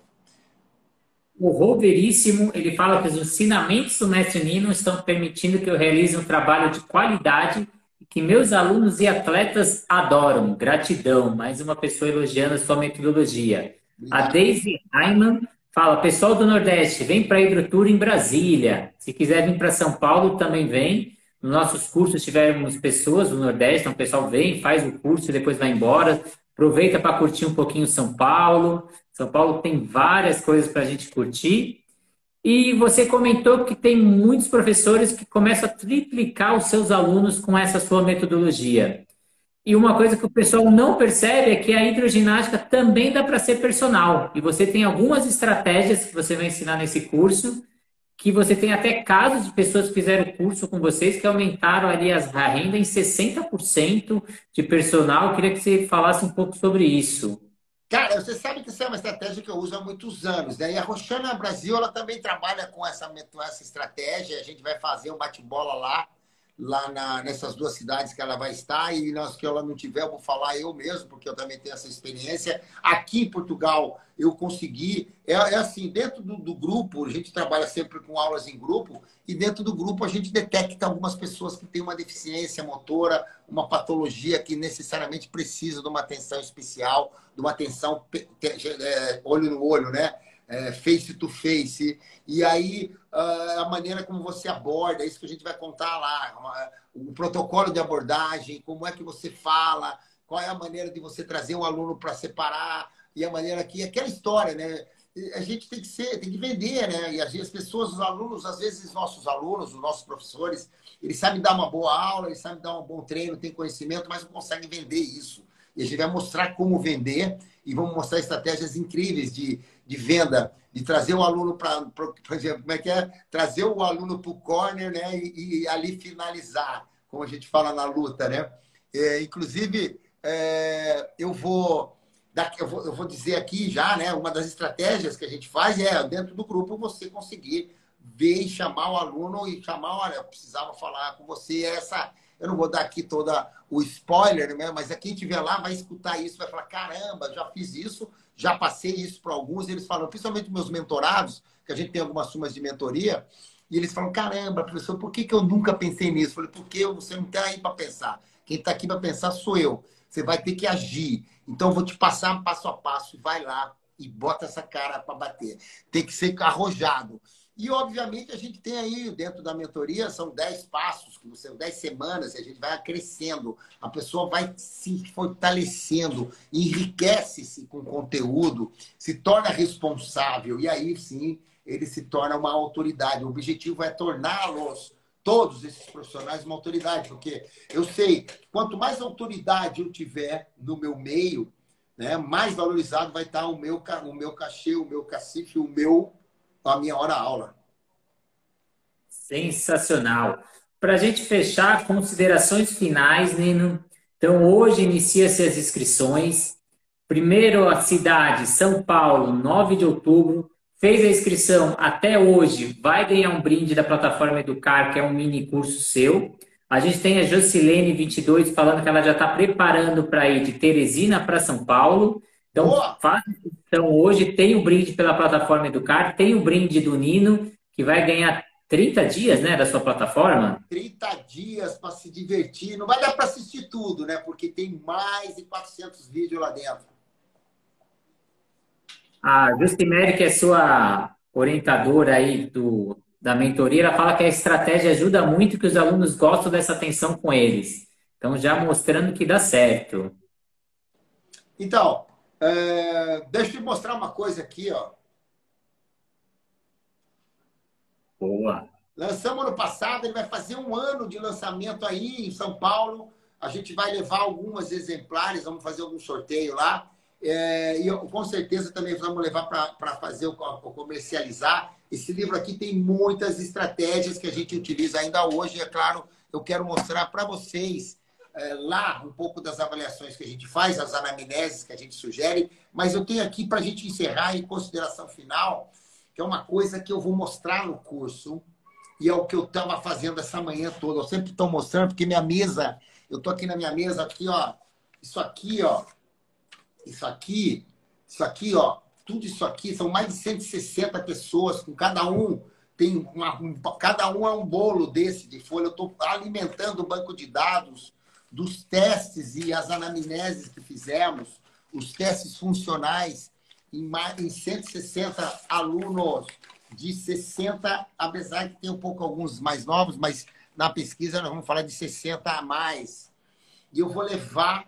Speaker 1: O Roveríssimo, ele fala que os ensinamentos do mestre Nino estão permitindo que eu realize um trabalho de qualidade que meus alunos e atletas adoram. Gratidão. Mais uma pessoa elogiando a sua metodologia. A Daisy Ayman fala: pessoal do Nordeste, vem para a Hidrotour em Brasília. Se quiser vir para São Paulo, também vem. Nos nossos cursos tivermos pessoas do Nordeste, então o pessoal vem, faz o curso e depois vai embora. Aproveita para curtir um pouquinho São Paulo. São Paulo tem várias coisas para a gente curtir. E você comentou que tem muitos professores que começam a triplicar os seus alunos com essa sua metodologia. E uma coisa que o pessoal não percebe é que a hidroginástica também dá para ser personal. E você tem algumas estratégias que você vai ensinar nesse curso, que você tem até casos de pessoas que fizeram curso com vocês que aumentaram ali as, a renda em 60% de personal. Eu queria que você falasse um pouco sobre isso.
Speaker 2: Cara, você sabe que isso é uma estratégia que eu uso há muitos anos, né? E a Roxana Brasil, ela também trabalha com essa, com essa estratégia. A gente vai fazer um bate-bola lá lá na, nessas duas cidades que ela vai estar e nas que ela não tiver, eu vou falar eu mesmo, porque eu também tenho essa experiência. Aqui em Portugal, eu consegui. É, é assim, dentro do, do, grupo, a gente trabalha sempre com aulas em grupo, e dentro do grupo a gente detecta algumas pessoas que têm uma deficiência motora, uma patologia que necessariamente precisa de uma atenção especial, de uma atenção é, olho no olho, né? É, face to face. E aí a maneira como você aborda, é isso que a gente vai contar lá, uma, o protocolo de abordagem, como é que você fala, qual é a maneira de você trazer o aluno para separar, e a maneira que, aquela história, né? a gente tem que ser, tem que vender, né? E as pessoas, os alunos, às vezes nossos alunos, os nossos professores, eles sabem dar uma boa aula, eles sabem dar um bom treino, têm conhecimento, mas não conseguem vender isso. E a gente vai mostrar como vender e vamos mostrar estratégias incríveis de, de venda, de trazer o aluno para, por exemplo, como é que é? Trazer o aluno para o corner, né? E, e, ali finalizar, como a gente fala na luta, né? É, inclusive, é, eu vou eu vou, eu vou dizer aqui já, né? Uma das estratégias que a gente faz é, dentro do grupo, você conseguir ver e chamar o aluno e chamar, olha, eu precisava falar com você, essa. Eu não vou dar aqui toda o spoiler, né? mas quem estiver lá vai escutar isso, vai falar: caramba, já fiz isso, já passei isso para alguns. E eles falam, principalmente meus mentorados, que a gente tem algumas sumas de mentoria, e eles falam: caramba, professor, por que, que eu nunca pensei nisso? Eu falei: porque você não está aí para pensar. Quem está aqui para pensar sou eu. Você vai ter que agir. Então, eu vou te passar passo a passo. Vai lá e bota essa cara para bater. Tem que ser arrojado. E, obviamente, a gente tem aí, dentro da mentoria, são 10 passos, que você, 10 semanas, e a gente vai crescendo. A pessoa vai se fortalecendo, enriquece-se com conteúdo, se torna responsável. E aí, sim, ele se torna uma autoridade. O objetivo é torná-los todos esses profissionais uma autoridade, porque eu sei, quanto mais autoridade eu tiver no meu meio, né, mais valorizado vai estar o meu, o meu cachê, o meu cacife, o meu, a minha hora aula.
Speaker 1: Sensacional. Para a gente fechar, considerações finais, Nino. Então, hoje inicia-se as inscrições. Primeiro, a cidade, São Paulo, 9 de outubro. Fez a inscrição até hoje, vai ganhar um brinde da plataforma Educar, que é um mini curso seu. A gente tem a Jocilene22 falando que ela já está preparando para ir de Teresina para São Paulo. Então, Boa. faz a inscrição hoje, tem o um brinde pela plataforma Educar, tem o um brinde do Nino, que vai ganhar 30 dias, né, da sua plataforma?
Speaker 2: 30 dias para se divertir. Não vai dar para assistir tudo, né? Porque tem mais de 400 vídeos lá dentro.
Speaker 1: A Justimere, que é sua orientadora aí do, da mentoria, ela fala que a estratégia ajuda muito que os alunos gostam dessa atenção com eles. Então, já mostrando que dá certo.
Speaker 2: Então, é, deixa eu te mostrar uma coisa aqui, ó.
Speaker 1: Boa.
Speaker 2: Lançamos ano passado, ele vai fazer um ano de lançamento aí em São Paulo. A gente vai levar alguns exemplares, vamos fazer algum sorteio lá. É, e com certeza também vamos levar para fazer o comercializar. Esse livro aqui tem muitas estratégias que a gente utiliza ainda hoje. É claro, eu quero mostrar para vocês é, lá um pouco das avaliações que a gente faz, as anamneses que a gente sugere, mas eu tenho aqui para a gente encerrar em consideração final, que é uma coisa que eu vou mostrar no curso, e é o que eu estava fazendo essa manhã toda. Eu sempre estou mostrando, porque minha mesa, eu estou aqui na minha mesa, aqui, ó, isso aqui, ó, isso aqui, isso aqui, ó, tudo isso aqui, são mais de 160 pessoas, com cada um tem uma, um, cada um é um bolo desse de folha. Eu estou alimentando o banco de dados dos testes e as anamneses que fizemos, os testes funcionais em, mais, em 160 alunos de 60, apesar que tem um pouco alguns mais novos, mas na pesquisa nós vamos falar de 60 a mais. E eu vou levar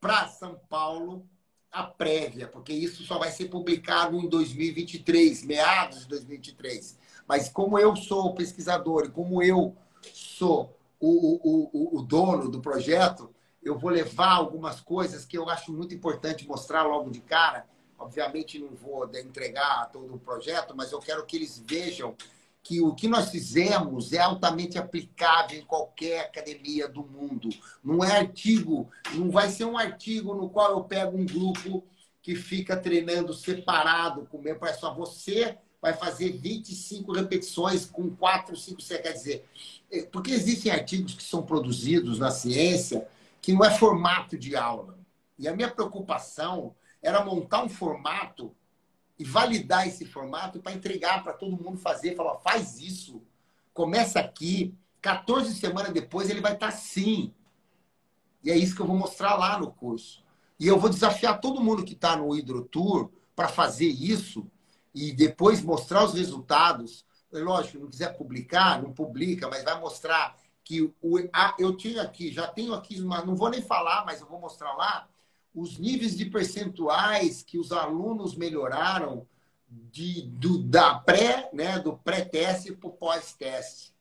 Speaker 2: para São Paulo a prévia, porque isso só vai ser publicado em 2023, meados de 2023. Mas como eu sou pesquisador e como eu sou o, o, o, o dono do projeto, eu vou levar algumas coisas que eu acho muito importante mostrar logo de cara. Obviamente não vou entregar todo o projeto, mas eu quero que eles vejam que o que nós fizemos é altamente aplicável em qualquer academia do mundo. Não é artigo, não vai ser um artigo no qual eu pego um grupo que fica treinando separado com meu para só você vai fazer 25 repetições com 4, 5, 6, quer dizer, é, porque existem artigos que são produzidos na ciência que não é formato de aula. E a minha preocupação era montar um formato e validar esse formato para entregar para todo mundo fazer. Falar, faz isso, começa aqui, 14 semanas depois ele vai estar tá assim. E é isso que eu vou mostrar lá no curso. E eu vou desafiar todo mundo que está no Hidrotour para fazer isso e depois mostrar os resultados. Lógico, não quiser publicar, não publica, mas vai mostrar que o, eu tinha aqui, já tenho aqui, não vou nem falar, mas eu vou mostrar lá os níveis de percentuais que os alunos melhoraram de, do, da pré, né, do pré-teste para o pós-teste.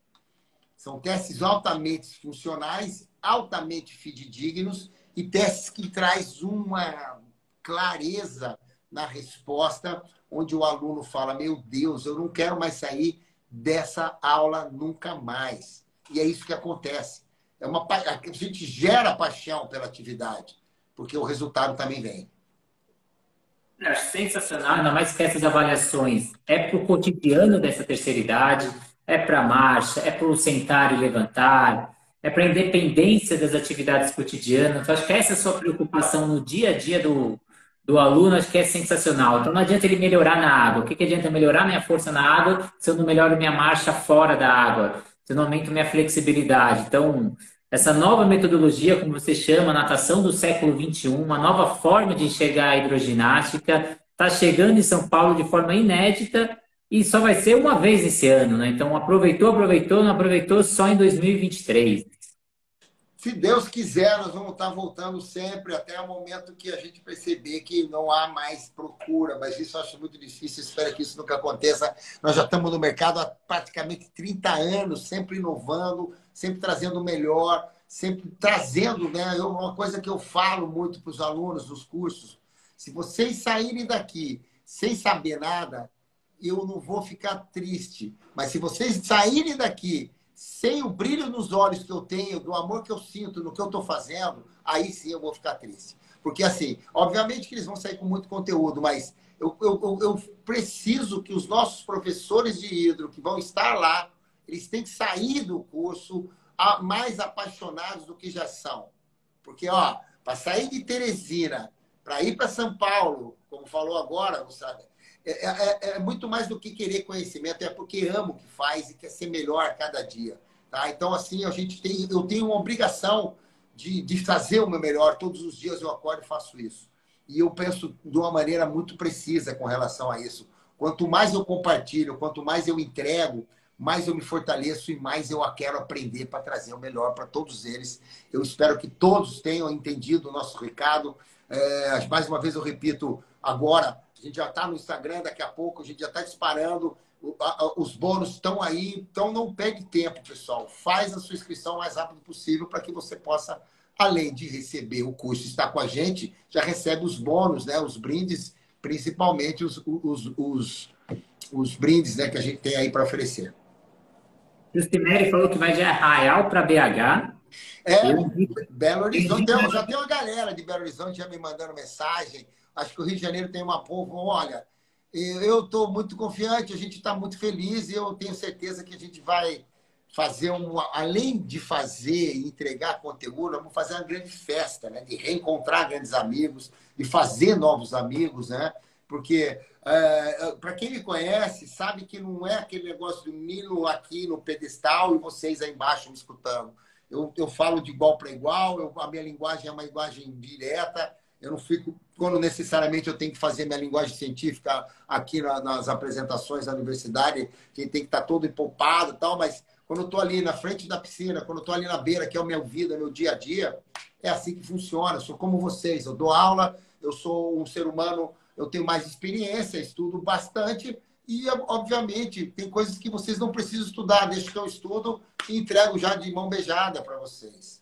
Speaker 2: São testes altamente funcionais, altamente fidedignos e testes que traz uma clareza na resposta, onde o aluno fala: Meu Deus, eu não quero mais sair dessa aula nunca mais. E é isso que acontece. É uma, a gente gera paixão pela atividade, porque o resultado também vem.
Speaker 1: É sensacional, ainda mais que essas avaliações é para o cotidiano dessa terceira idade, é para a marcha, é para o sentar e levantar, é para a independência das atividades cotidianas. Então, acho que essa é a sua preocupação no dia a dia do, do aluno, acho que é sensacional. Então, não adianta ele melhorar na água. O que, que adianta melhorar minha força na água se eu não melhoro minha marcha fora da água? Se eu não aumento minha flexibilidade? Então, essa nova metodologia, como você chama, natação do século XXI, uma nova forma de enxergar a hidroginástica, está chegando em São Paulo de forma inédita e só vai ser uma vez esse ano, né? Então, aproveitou, aproveitou, não aproveitou só em 2023.
Speaker 2: Se Deus quiser, nós vamos estar voltando sempre até o momento que a gente perceber que não há mais procura, mas isso eu acho muito difícil, espero que isso nunca aconteça. Nós já estamos no mercado há praticamente 30 anos, sempre inovando, sempre trazendo o melhor, sempre trazendo, né? Eu, uma coisa que eu falo muito para os alunos dos cursos, se vocês saírem daqui sem saber nada, eu não vou ficar triste. Mas se vocês saírem daqui sem o brilho nos olhos que eu tenho, do amor que eu sinto no que eu estou fazendo, aí sim eu vou ficar triste. Porque, assim, obviamente que eles vão sair com muito conteúdo, mas eu, eu, eu preciso que os nossos professores de hidro que vão estar lá, eles têm que sair do curso mais apaixonados do que já são. Porque, ó, para sair de Teresina, para ir para São Paulo, como falou agora, sabe? É, é, é, é, muito mais do que querer conhecimento, é porque ama o que faz e quer ser melhor cada dia. Tá? Então, assim, a gente tem, eu tenho uma obrigação de, de fazer o meu melhor. Todos os dias eu acordo e faço isso. E eu penso de uma maneira muito precisa com relação a isso. Quanto mais eu compartilho, quanto mais eu entrego, mais eu me fortaleço e mais eu quero aprender para trazer o melhor para todos eles. Eu espero que todos tenham entendido o nosso recado. É, mais uma vez eu repito, agora a gente já está no Instagram daqui a pouco, a gente já está disparando. Os bônus estão aí, então não pegue tempo, pessoal. Faz a sua inscrição o mais rápido possível para que você possa, além de receber o curso estar com a gente, já recebe os bônus, né? os brindes, principalmente os, os, os, os brindes né, que a gente tem aí para oferecer.
Speaker 1: O Cimeri falou que vai de Arraial para BH.
Speaker 2: É, Belo Horizonte. já tem uma galera de Belo Horizonte já me mandando mensagem Acho que o Rio de Janeiro tem uma povo. Olha, eu estou muito confiante, a gente está muito feliz e eu tenho certeza que a gente vai fazer um, além de fazer e entregar conteúdo, vamos fazer uma grande festa, né? De reencontrar grandes amigos, de fazer novos amigos, né? Porque é, para quem me conhece, sabe que não é aquele negócio do Nilo aqui no pedestal e vocês aí embaixo me escutando. Eu, eu falo de igual para igual, eu, a minha linguagem é uma linguagem direta, eu não fico, quando necessariamente eu tenho que fazer minha linguagem científica aqui na, nas apresentações da universidade, que tem que estar todo empolpado e tal, mas quando eu estou ali na frente da piscina, quando eu estou ali na beira, que é a minha vida, meu dia a dia, é assim que funciona. Eu sou como vocês, eu dou aula, eu sou um ser humano, eu tenho mais experiência, estudo bastante e, obviamente, tem coisas que vocês não precisam estudar, deixa que eu estudo e entrego já de mão beijada para vocês.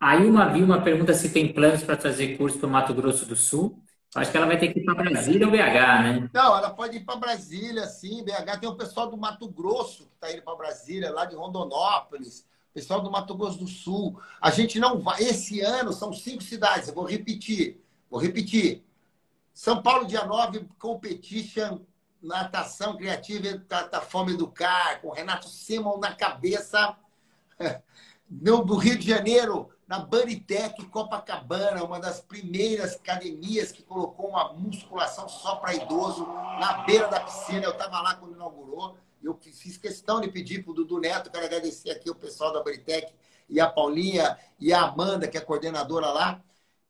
Speaker 1: Aí uma Vilma pergunta se tem planos para trazer curso para o Mato Grosso do Sul. Acho que ela vai ter que ir para Brasília ou BH, né?
Speaker 2: Não, ela pode ir para Brasília, sim. BH tem o pessoal do Mato Grosso que está indo para Brasília, lá de Rondonópolis. Pessoal do Mato Grosso do Sul. A gente não vai. Esse ano são cinco cidades. Eu vou repetir. Vou repetir. São Paulo, dia 9, Competition, natação criativa, tá Fome Educar, com Renato Simon na cabeça. [LAUGHS] do Rio de Janeiro, na Banitec Copacabana, uma das primeiras academias que colocou uma musculação só para idoso na beira da piscina. Eu estava lá quando inaugurou. Eu fiz questão de pedir para o Dudu Neto, quero agradecer aqui o pessoal da Banitec e a Paulinha e a Amanda, que é coordenadora lá,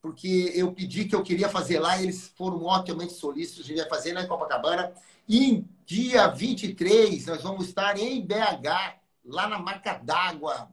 Speaker 2: porque eu pedi que eu queria fazer lá eles foram otimamente solícitos. A gente vai fazer lá em Copacabana. E dia 23, nós vamos estar em BH, lá na Marca d'Água,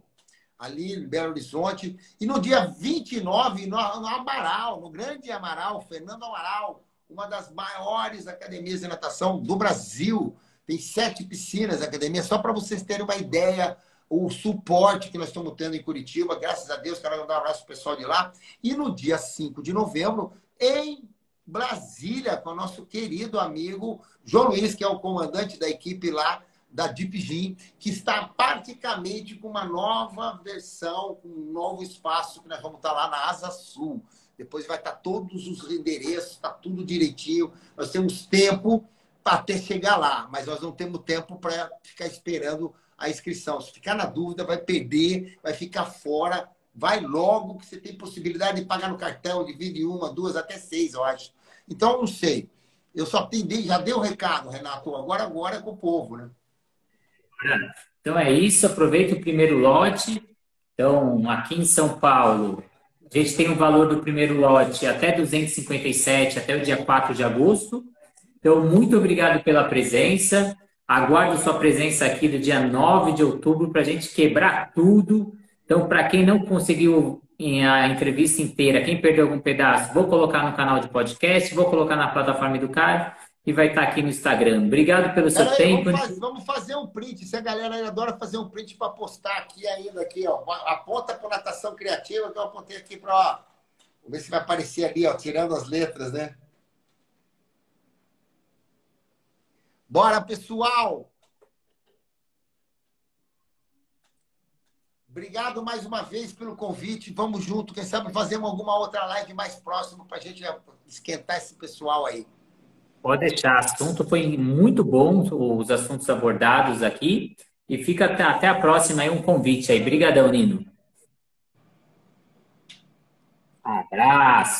Speaker 2: ali em Belo Horizonte. E no dia 29, no, no Amaral, no Grande Amaral, Fernando Amaral, uma das maiores academias de natação do Brasil. Tem sete piscinas a academia, só para vocês terem uma ideia o suporte que nós estamos tendo em Curitiba. Graças a Deus, quero mandar um abraço pro pessoal de lá. E no dia 5 de novembro, em Brasília, com o nosso querido amigo João Luiz, que é o comandante da equipe lá da Deep que está praticamente com uma nova versão, com um novo espaço que nós vamos estar lá na Asa Sul. Depois vai estar todos os endereços, está tudo direitinho. Nós temos tempo para até chegar lá, mas nós não temos tempo para ficar esperando a inscrição. Se ficar na dúvida, vai perder, vai ficar fora. Vai logo, que você tem possibilidade de pagar no cartão, divide uma, duas, até seis, eu acho. Então, não sei. Eu só atendi, já dei o recado, Renato. Agora, agora é com o povo, né?
Speaker 1: Então é isso. Aproveita o primeiro lote. Então, aqui em São Paulo, a gente tem o valor do primeiro lote até 257, até o dia 4 de agosto. Então, muito obrigado pela presença. Aguardo sua presença aqui do dia 9 de outubro para a gente quebrar tudo. Então, para quem não conseguiu a entrevista inteira, quem perdeu algum pedaço, vou colocar no canal de podcast, vou colocar na plataforma Caio e vai estar aqui no Instagram. Obrigado pelo seu aí, tempo.
Speaker 2: Vamos fazer, vamos fazer, um print. Se a galera adora fazer um print para postar aqui ainda, aqui, ó. Aponta para natação criativa que eu apontei aqui para. Vamos ver se vai aparecer ali, ó, tirando as letras, né? Bora, pessoal! Obrigado mais uma vez pelo convite. Vamos junto. Quem sabe fazemos alguma outra live mais próxima para a gente esquentar esse pessoal aí.
Speaker 1: Pode deixar. Assunto foi muito bom, os assuntos abordados aqui. E fica até, até a próxima aí, um convite aí. Obrigadão, Nino. Abraço.